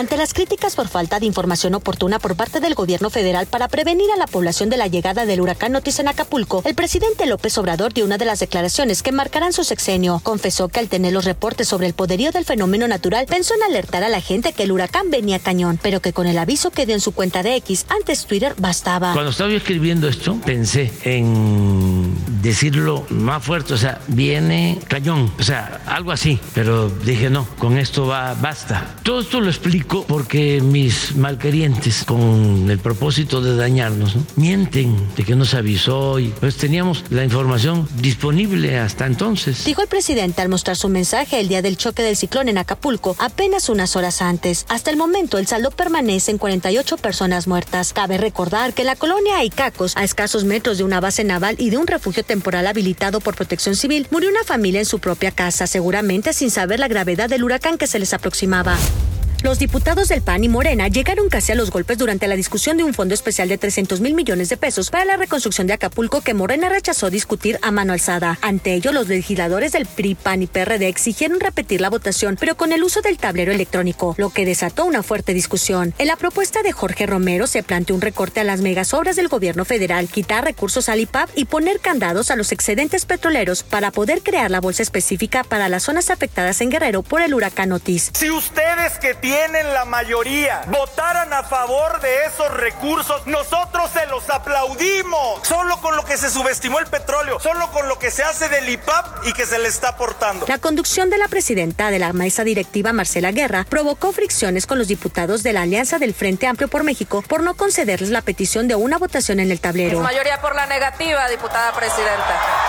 Ante las críticas por falta de información oportuna por parte del gobierno federal para prevenir a la población de la llegada del huracán Otis en Acapulco, el presidente López Obrador dio una de las declaraciones que marcarán su sexenio. Confesó que al tener los reportes sobre el poderío del fenómeno natural, pensó en alertar a la gente que el huracán venía cañón, pero que con el aviso que dio en su cuenta de X, antes Twitter, bastaba. Cuando estaba escribiendo esto, pensé en decirlo más fuerte, o sea, viene cañón, o sea, algo así, pero dije no, con esto va, basta. Todo esto lo explico porque mis malquerientes, con el propósito de dañarnos, ¿no? mienten de que nos avisó y pues teníamos la información disponible hasta entonces. Dijo el presidente al mostrar su mensaje el día del choque del ciclón en Acapulco, apenas unas horas antes. Hasta el momento, el saldo permanece en 48 personas muertas. Cabe recordar que la colonia Aicacos, a escasos metros de una base naval y de un refugio temporal habilitado por protección civil, murió una familia en su propia casa, seguramente sin saber la gravedad del huracán que se les aproximaba. Los diputados del PAN y Morena llegaron casi a los golpes durante la discusión de un fondo especial de 300 mil millones de pesos para la reconstrucción de Acapulco que Morena rechazó discutir a mano alzada. Ante ello, los legisladores del PRI, PAN y PRD exigieron repetir la votación, pero con el uso del tablero electrónico, lo que desató una fuerte discusión. En la propuesta de Jorge Romero se planteó un recorte a las megasobras del gobierno federal, quitar recursos al IPAP y poner candados a los excedentes petroleros para poder crear la bolsa específica para las zonas afectadas en Guerrero por el huracán Otis. Si ustedes que tienen la mayoría votaran a favor de esos recursos, nosotros se los aplaudimos. Solo con lo que se subestimó el petróleo, solo con lo que se hace del IPAP y que se le está aportando. La conducción de la presidenta de la mesa directiva, Marcela Guerra, provocó fricciones con los diputados de la Alianza del Frente Amplio por México por no concederles la petición de una votación en el tablero. Mayoría por la negativa, diputada presidenta.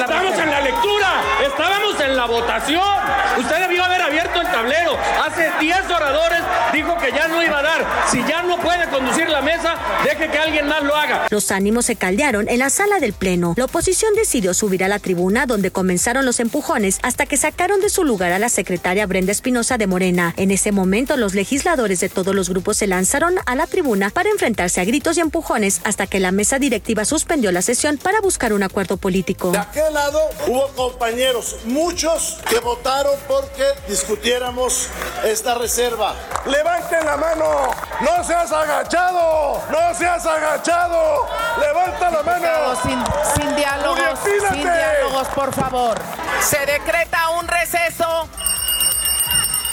Estábamos en la lectura, estábamos en la votación. Usted debió haber abierto el tablero. Hace 10 oradores dijo que ya no iba a dar. Si ya no puede conducir la mesa, deje que alguien más lo haga. Los ánimos se caldearon en la sala del Pleno. La oposición decidió subir a la tribuna donde comenzaron los empujones hasta que sacaron de su lugar a la secretaria Brenda Espinosa de Morena. En ese momento, los legisladores de todos los grupos se lanzaron a la tribuna para enfrentarse a gritos y empujones hasta que la mesa directiva suspendió la sesión para buscar un acuerdo político. De aquel lado hubo compañeros, muchos, que votaron porque discutiéramos esta reserva. Levanten la mano, no seas agachado, no seas agachado, levanta la mano. Sin, sin diálogos, sin diálogos, por favor. Se decreta un receso.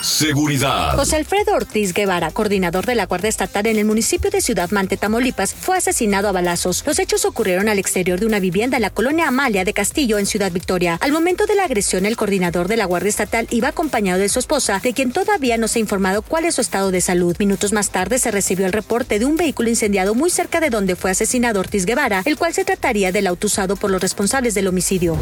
Seguridad. José Alfredo Ortiz Guevara, coordinador de la Guardia Estatal en el municipio de Ciudad Mante, Tamaulipas, fue asesinado a balazos. Los hechos ocurrieron al exterior de una vivienda en la colonia Amalia de Castillo, en Ciudad Victoria. Al momento de la agresión, el coordinador de la Guardia Estatal iba acompañado de su esposa, de quien todavía no se ha informado cuál es su estado de salud. Minutos más tarde se recibió el reporte de un vehículo incendiado muy cerca de donde fue asesinado Ortiz Guevara, el cual se trataría del auto usado por los responsables del homicidio.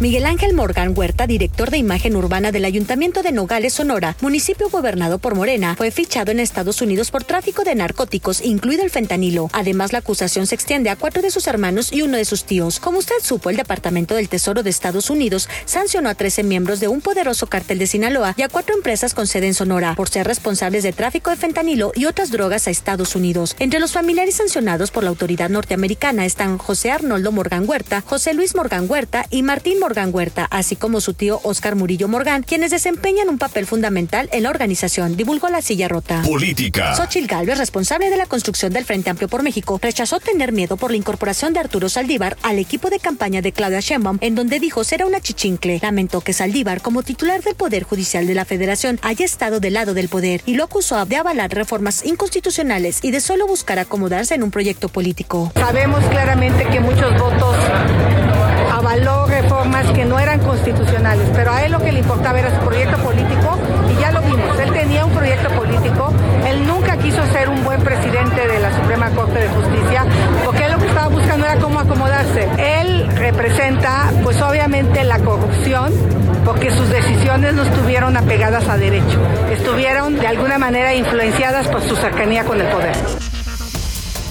Miguel Ángel Morgan Huerta, director de imagen urbana del Ayuntamiento de Nogales, Sonora, municipio gobernado por Morena, fue fichado en Estados Unidos por tráfico de narcóticos, incluido el fentanilo. Además, la acusación se extiende a cuatro de sus hermanos y uno de sus tíos. Como usted supo, el Departamento del Tesoro de Estados Unidos sancionó a 13 miembros de un poderoso cartel de Sinaloa y a cuatro empresas con sede en Sonora por ser responsables de tráfico de fentanilo y otras drogas a Estados Unidos. Entre los familiares sancionados por la autoridad norteamericana están José Arnoldo Morgan Huerta, José Luis Morgan Huerta y Martín Morgan Huerta, así como su tío Oscar Murillo Morgan, quienes desempeñan un papel fundamental en la organización, divulgó la silla rota. Política. Xochil Gálvez, responsable de la construcción del Frente Amplio por México, rechazó tener miedo por la incorporación de Arturo Saldívar al equipo de campaña de Claudia Sheinbaum, en donde dijo será una chichincle. Lamentó que Saldívar, como titular del Poder Judicial de la Federación, haya estado del lado del poder y lo acusó de avalar reformas inconstitucionales y de solo buscar acomodarse en un proyecto político. Sabemos claramente que muchos votos avaló reformas que no eran constitucionales, pero a él lo que le importaba era su proyecto político y ya lo vimos, él tenía un proyecto político, él nunca quiso ser un buen presidente de la Suprema Corte de Justicia, porque él lo que estaba buscando era cómo acomodarse. Él representa pues obviamente la corrupción, porque sus decisiones no estuvieron apegadas a derecho, estuvieron de alguna manera influenciadas por su cercanía con el poder.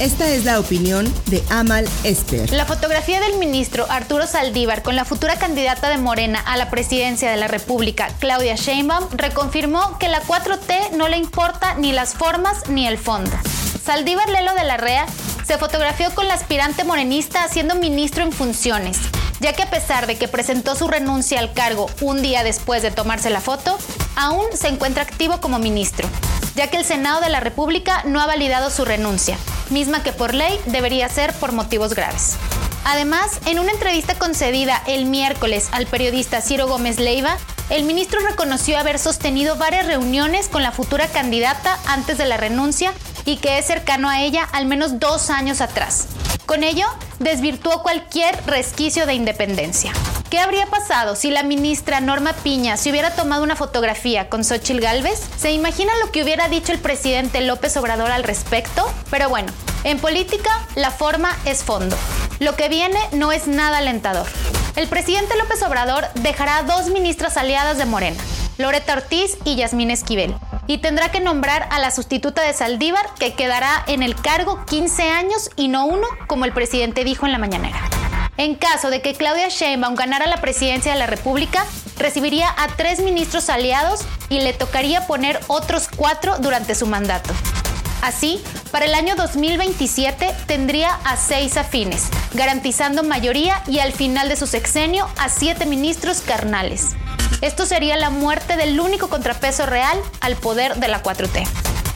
Esta es la opinión de Amal Esper. La fotografía del ministro Arturo Saldívar con la futura candidata de Morena a la presidencia de la República, Claudia Sheinbaum, reconfirmó que la 4T no le importa ni las formas ni el fondo. Saldívar Lelo de la Rea se fotografió con la aspirante morenista siendo ministro en funciones, ya que a pesar de que presentó su renuncia al cargo un día después de tomarse la foto, aún se encuentra activo como ministro, ya que el Senado de la República no ha validado su renuncia, misma que por ley debería ser por motivos graves. Además, en una entrevista concedida el miércoles al periodista Ciro Gómez Leiva, el ministro reconoció haber sostenido varias reuniones con la futura candidata antes de la renuncia y que es cercano a ella al menos dos años atrás. Con ello, desvirtuó cualquier resquicio de independencia. ¿Qué habría pasado si la ministra Norma Piña se hubiera tomado una fotografía con Xochitl Gálvez? ¿Se imagina lo que hubiera dicho el presidente López Obrador al respecto? Pero bueno, en política la forma es fondo. Lo que viene no es nada alentador. El presidente López Obrador dejará dos ministras aliadas de Morena, Loreta Ortiz y Yasmín Esquivel, y tendrá que nombrar a la sustituta de Saldívar, que quedará en el cargo 15 años y no uno, como el presidente dijo en la mañanera. En caso de que Claudia Sheinbaum ganara la presidencia de la República, recibiría a tres ministros aliados y le tocaría poner otros cuatro durante su mandato. Así, para el año 2027 tendría a seis afines, garantizando mayoría y al final de su sexenio a siete ministros carnales. Esto sería la muerte del único contrapeso real al poder de la 4T.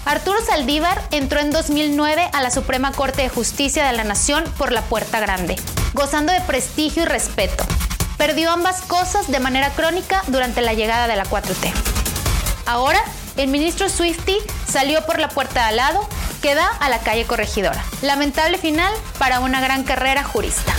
Arturo Saldívar entró en 2009 a la Suprema Corte de Justicia de la Nación por la Puerta Grande, gozando de prestigio y respeto. Perdió ambas cosas de manera crónica durante la llegada de la 4T. Ahora, el ministro Swifty salió por la puerta de al lado, que da a la calle Corregidora. Lamentable final para una gran carrera jurista.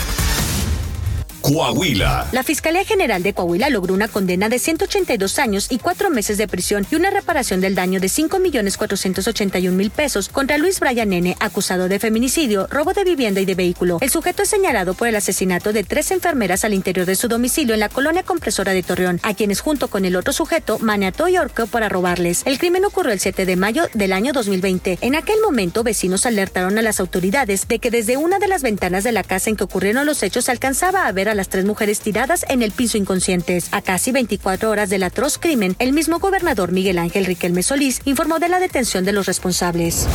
Coahuila. La Fiscalía General de Coahuila logró una condena de 182 años y cuatro meses de prisión y una reparación del daño de 5.481.000 pesos contra Luis Brian Nene, acusado de feminicidio, robo de vivienda y de vehículo. El sujeto es señalado por el asesinato de tres enfermeras al interior de su domicilio en la colonia compresora de Torreón, a quienes junto con el otro sujeto maniató y ahorcó para robarles. El crimen ocurrió el 7 de mayo del año 2020. En aquel momento, vecinos alertaron a las autoridades de que desde una de las ventanas de la casa en que ocurrieron los hechos alcanzaba a ver a las tres mujeres tiradas en el piso inconscientes. A casi 24 horas del atroz crimen, el mismo gobernador Miguel Ángel Riquelme Solís informó de la detención de los responsables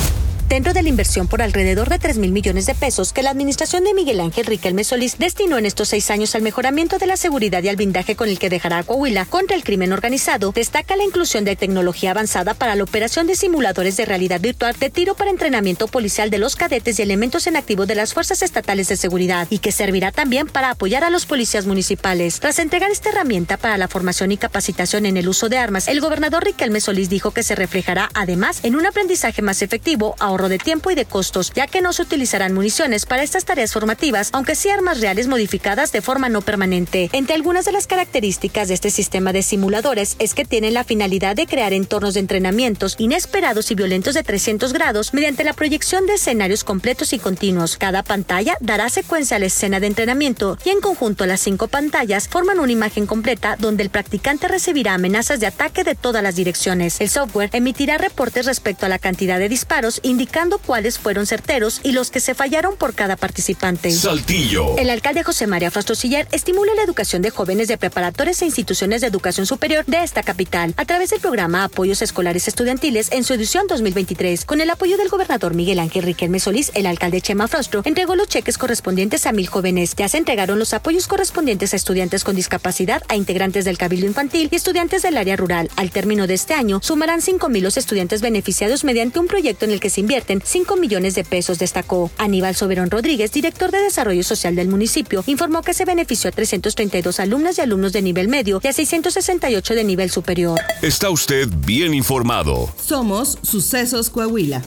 dentro de la inversión por alrededor de 3 mil millones de pesos que la administración de Miguel Ángel Riquelme Solís destinó en estos seis años al mejoramiento de la seguridad y al blindaje con el que dejará a Coahuila contra el crimen organizado, destaca la inclusión de tecnología avanzada para la operación de simuladores de realidad virtual de tiro para entrenamiento policial de los cadetes y elementos en activo de las fuerzas estatales de seguridad y que servirá también para apoyar a los policías municipales. Tras entregar esta herramienta para la formación y capacitación en el uso de armas, el gobernador Riquelme Solís dijo que se reflejará además en un aprendizaje más efectivo, de tiempo y de costos, ya que no se utilizarán municiones para estas tareas formativas, aunque sí armas reales modificadas de forma no permanente. Entre algunas de las características de este sistema de simuladores es que tienen la finalidad de crear entornos de entrenamientos inesperados y violentos de 300 grados mediante la proyección de escenarios completos y continuos. Cada pantalla dará secuencia a la escena de entrenamiento y en conjunto las cinco pantallas forman una imagen completa donde el practicante recibirá amenazas de ataque de todas las direcciones. El software emitirá reportes respecto a la cantidad de disparos, indicando cuáles fueron certeros y los que se fallaron por cada participante. Saltillo. El alcalde José María Frastrosiller estimula la educación de jóvenes de preparatorias e instituciones de educación superior de esta capital a través del programa Apoyos Escolares Estudiantiles en su edición 2023. Con el apoyo del gobernador Miguel Ángel Riquelme Solís, el alcalde Chema Frostro entregó los cheques correspondientes a mil jóvenes. Ya se entregaron los apoyos correspondientes a estudiantes con discapacidad, a integrantes del cabildo infantil y estudiantes del área rural. Al término de este año, sumarán 5.000 los estudiantes beneficiados mediante un proyecto en el que se invierten 5 millones de pesos, destacó. Aníbal Soberón Rodríguez, director de Desarrollo Social del municipio, informó que se benefició a 332 alumnas y alumnos de nivel medio y a 668 de nivel superior. Está usted bien informado. Somos Sucesos Coahuila.